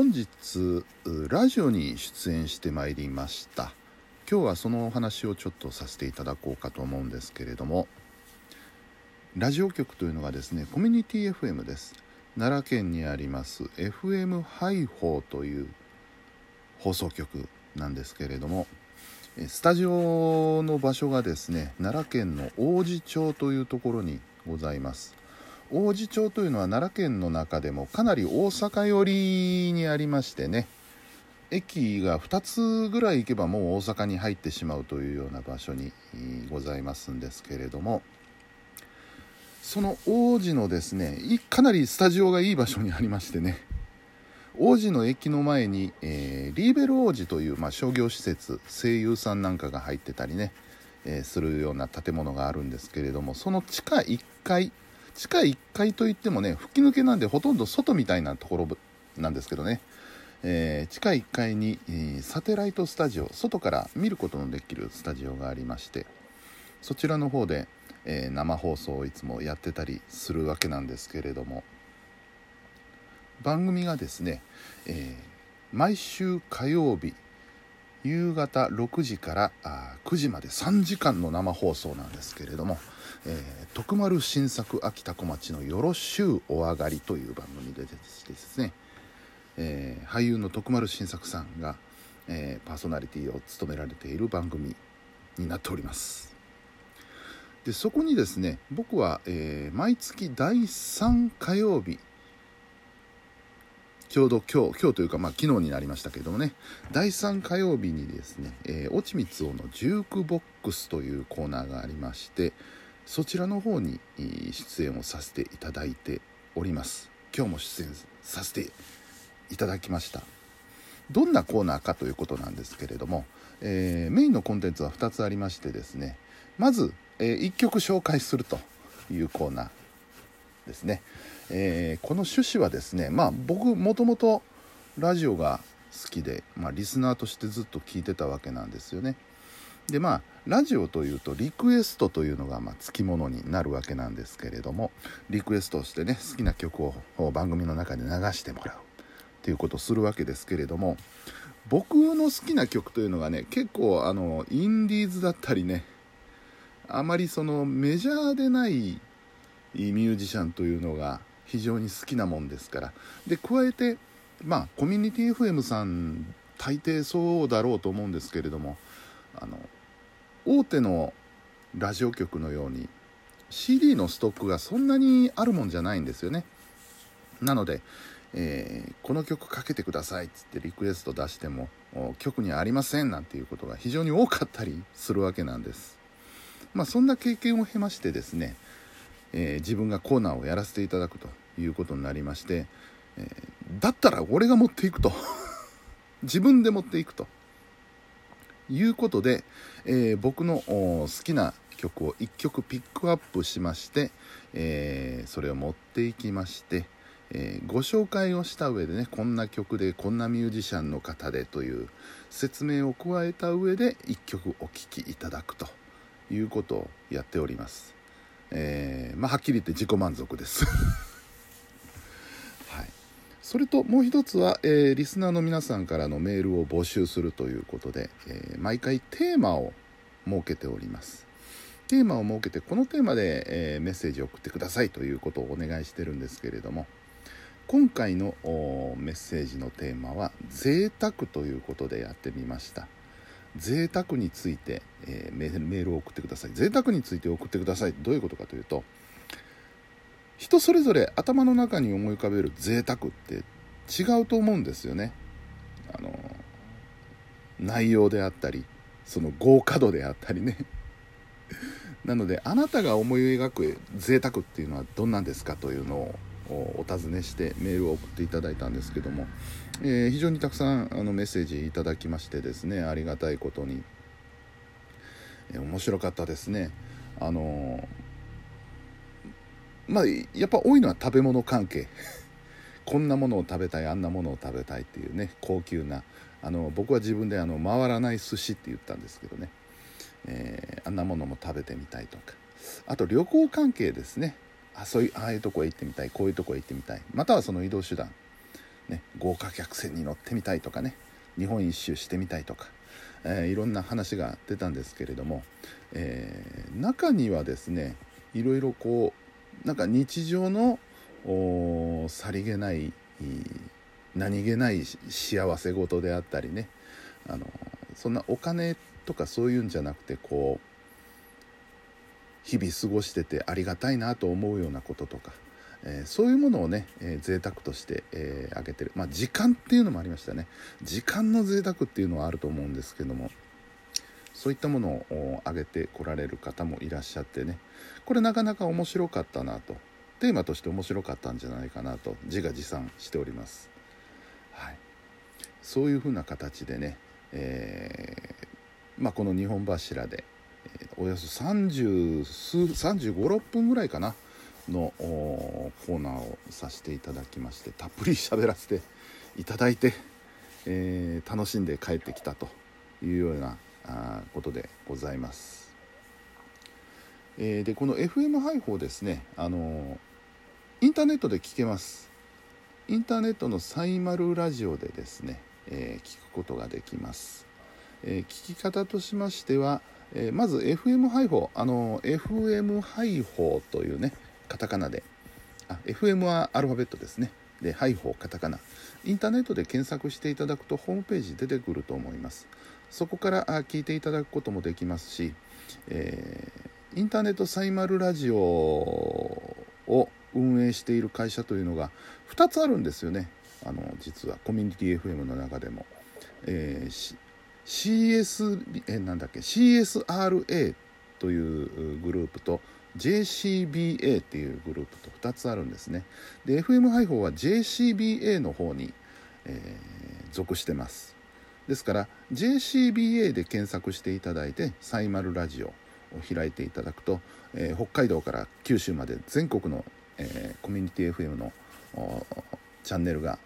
本日ラジオに出演してまいりました。今日はそのお話をちょっとさせていただこうかと思うんですけれどもラジオ局というのがですねコミュニティ FM です。奈良県にあります FM ハイホーという放送局なんですけれどもスタジオの場所がですね奈良県の王子町というところにございます。王子町というのは奈良県の中でもかなり大阪寄りにありましてね。駅が2つぐらい行けばもう大阪に入ってしまうというような場所にございますんですけれども。その王子のですねかなりスタジオがいい場所にありましてね。王子の駅の前に、えー、リーベル王子という、まあ、商業施設声優さんなんかが入ってたりね、えー、するような建物があるんですけれどもその地下1階地下1階といってもね吹き抜けなんでほとんど外みたいなところなんですけどね、えー、地下1階に、え、サテライトスタジオ外から見ることのできるスタジオがありましてそちらの方で、えー、生放送をいつもやってたりするわけなんですけれども番組がですね、え毎週火曜日夕方6時からあ9時まで3時間の生放送なんですけれどもえー、徳丸新作秋田小町のよろしゅうお上がりという番組で出てですね、えー、俳優の徳丸新作さんが、えー、パーソナリティを務められている番組になっております。でそこにですね僕は、えー、毎月第3火曜日ちょうど今日、今日というか、まあ、昨日になりましたけどもね、第3火曜日にですね、えー、落ち光雄のジュークボックスというコーナーがありまして、そちらの方に出演をさせていただいております。今日も出演させていただきました。どんなコーナーかということなんですけれども、えー、メインのコンテンツは2つありましてですねまず、えー、1曲紹介するというコーナーですね、えー、この趣旨はですねまあ僕もともとラジオが好きで、まあ、リスナーとしてずっと聞いてたわけなんですよね。でまあラジオというとリクエストというのがまつきものになるわけなんですけれどもリクエストしてね好きな曲を番組の中で流してもらうっていうことをするわけですけれども僕の好きな曲というのがね結構あのインディーズだったりねあまりそのメジャーでないミュージシャンというのが非常に好きなもんですからで加えてまあコミュニティ FM さん大抵そうだろうと思うんですけれどもあの大手のラジオ局のように CD のストックがそんなにあるもんじゃないんですよね。なので、えー、この曲かけてくださいっつってリクエスト出しても曲にありませんなんていうことが非常に多かったりするわけなんです。まあそんな経験を経ましてですね、えー、自分がコーナーをやらせていただくということになりまして、えー、だったら俺が持っていくと。自分で持っていくと。いうことで、えー、僕の好きな曲を1曲ピックアップしまして、えー、それを持っていきまして、えー、ご紹介をした上でねこんな曲でこんなミュージシャンの方でという説明を加えた上で1曲お聴きいただくということをやっております、えまあ、はっきり言って自己満足です。それともう一つは、えー、リスナーの皆さんからのメールを募集するということで、えー、毎回テーマを設けております。テーマを設けてこのテーマで、えー、メッセージを送ってくださいということをお願いしてるんですけれども今回のメッセージのテーマは贅沢ということでやってみました。贅沢について、えメールを送ってください。贅沢について送ってください。どういうことかというと人それぞれ頭の中に思い浮かべる贅沢って違うと思うんですよね。あの内容であったりその豪華度であったりね。なのであなたが思い描く贅沢っていうのはどんなんですかというのをお尋ねしてメールを送っていただいたんですけども、えー、非常にたくさんあのメッセージいただきましてですねありがたいことに、えー、面白かったですね。あのーまあやっぱ多いのは食べ物関係。こんなものを食べたいあんなものを食べたいっていうね高級なあの僕は自分であの回らない寿司って言ったんですけどね、えー、あんなものも食べてみたいとか。あと旅行関係ですね。あそういうああいうとこへ行ってみたいこういうとこへ行ってみたい。またはその移動手段。ね、豪華客船に乗ってみたいとかね。日本一周してみたいとか、えー、いろんな話が出たんですけれども、えー、中にはですねいろいろこうなんか日常のさりげない何気ない幸せ事であったりね。あのそんなお金とかそういうんじゃなくてこう日々過ごしててありがたいなと思うようなこととか、えー、そういうものをね、えー、贅沢としてあげ、てる。まあ時間っていうのもありましたね。時間の贅沢っていうのはあると思うんですけどもそういったものを挙げてこられる方もいらっしゃってね。これなかなか面白かったなとテーマとして面白かったんじゃないかなと自画自賛しております。はい、そういうふうな形でね、えー、まあ、この2本柱で、え、およそ30数3 5 6分ぐらいかなのコーナーをさせていただきましてたっぷり喋らせていただいて、えー、楽しんで帰ってきたというようなあことでございます。えー、でこの FM 配報ですね、あのインターネットで聞けます。インターネットのサイマルラジオでですね、えー、聞くことができます、えー、聞き方としましては、え、まず FM 配報あの FM 配報というねカタカナであ FM はアルファベットですね。で配報カタカナ。インターネットで検索していただくとホームページ出てくると思います。そこから聞いていただくこともできますし、えインターネットサイマルラジオを運営している会社というのが2つあるんですよね。あの実はコミュニティ FM の中でも、えー、CS えなんだっけ CSRA というグループと JCBA っていうグループと2つあるんですね。で FM 配報は JCBA の方に、えー、属してます。ですから JCBA で検索していただいてサイマルラジオ開いていただくと、えー、北海道から九州まで全国のえー、コミュニティ FM のチャンネルが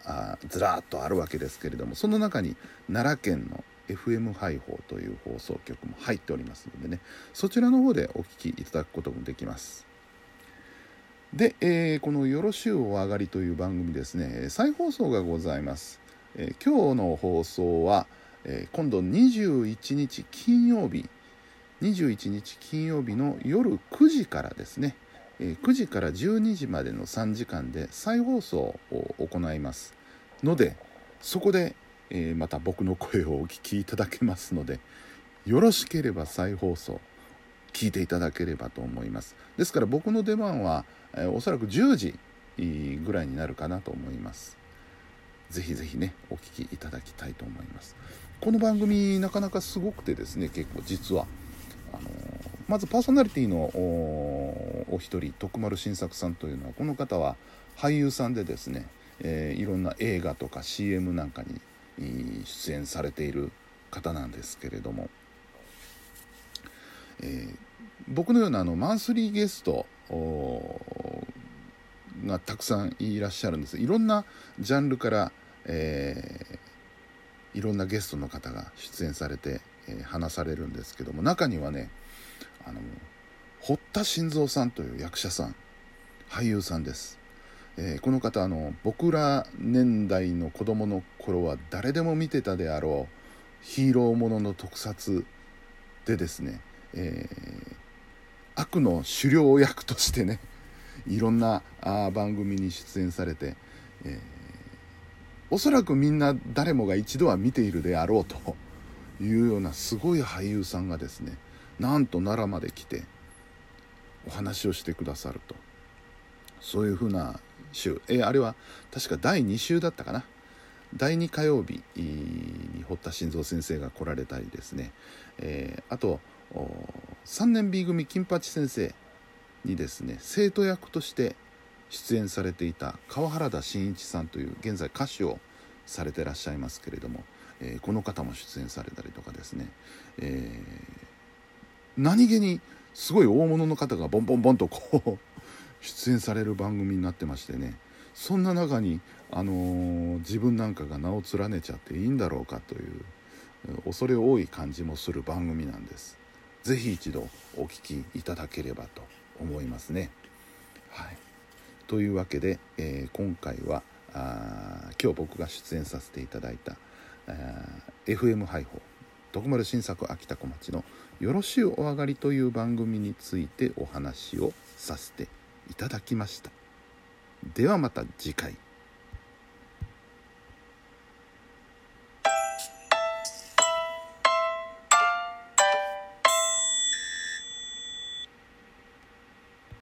ずらっとあるわけですけれどもその中に奈良県の FM 配報という放送局も入っておりますのでねそちらの方でお聞きいただくこともできます。で、えー、この「よろしゅうお上がり」という番組ですね再放送がございます、えー、今日の放送は、えー、今度21日金曜日21日金曜日の夜9時からですね。9時から12時までの3時間で再放送を行いますのでそこで、えまた僕の声をお聞きいただけますのでよろしければ再放送聞いていただければと思います。ですから僕の出番は、えおそらく10時ぐらいになるかなと思います。ぜひぜひねお聞きいただきたいと思います。この番組なかなかすごくてですね結構実は。まずパーソナリティのお一人徳丸新作さんというのはこの方は俳優さんでですね、えー、いろんな映画とか CM なんかに出演されている方なんですけれども、えー、僕のようなあのマンスリーゲストがたくさんいらっしゃるんです。いろんなジャンルから、えー、いろんなゲストの方が出演されて、えー、話されるんですけども中にはねあの堀田新三さんという役者さん俳優さんです、えー、この方あの僕ら年代の子供の頃は誰でも見てたであろうヒーローものの特撮でですね、えー、悪の狩猟役としてね いろんなあ番組に出演されて、えー、おそらくみんな誰もが一度は見ているであろうと。いうようなすごい俳優さんがですねなんと奈良まで来てお話をしてくださると。そういうふうな週。えあれは確か第2週だったかな。第2火曜日に堀田新三先生が来られたりですね、えー、あと3年 B 組金八先生にですね生徒役として出演されていた川原田真一さんという現在歌手をされてらっしゃいますけれども、えー、この方も出演されたりとかですね、えー何気にすごい大物の方がボンボンボンとこう 出演される番組になってましてね。そんな中に、あのー、自分なんかが名を連ねちゃっていいんだろうかという恐れ多い感じもする番組なんです。是非一度お聴きいただければと思いますね。はい。というわけで、えー、今回はあ今日僕が出演させていただいた FM 配報徳丸新作秋田小町の「よろしゅうお上がり」という番組についてお話をさせていただきましたではまた次回。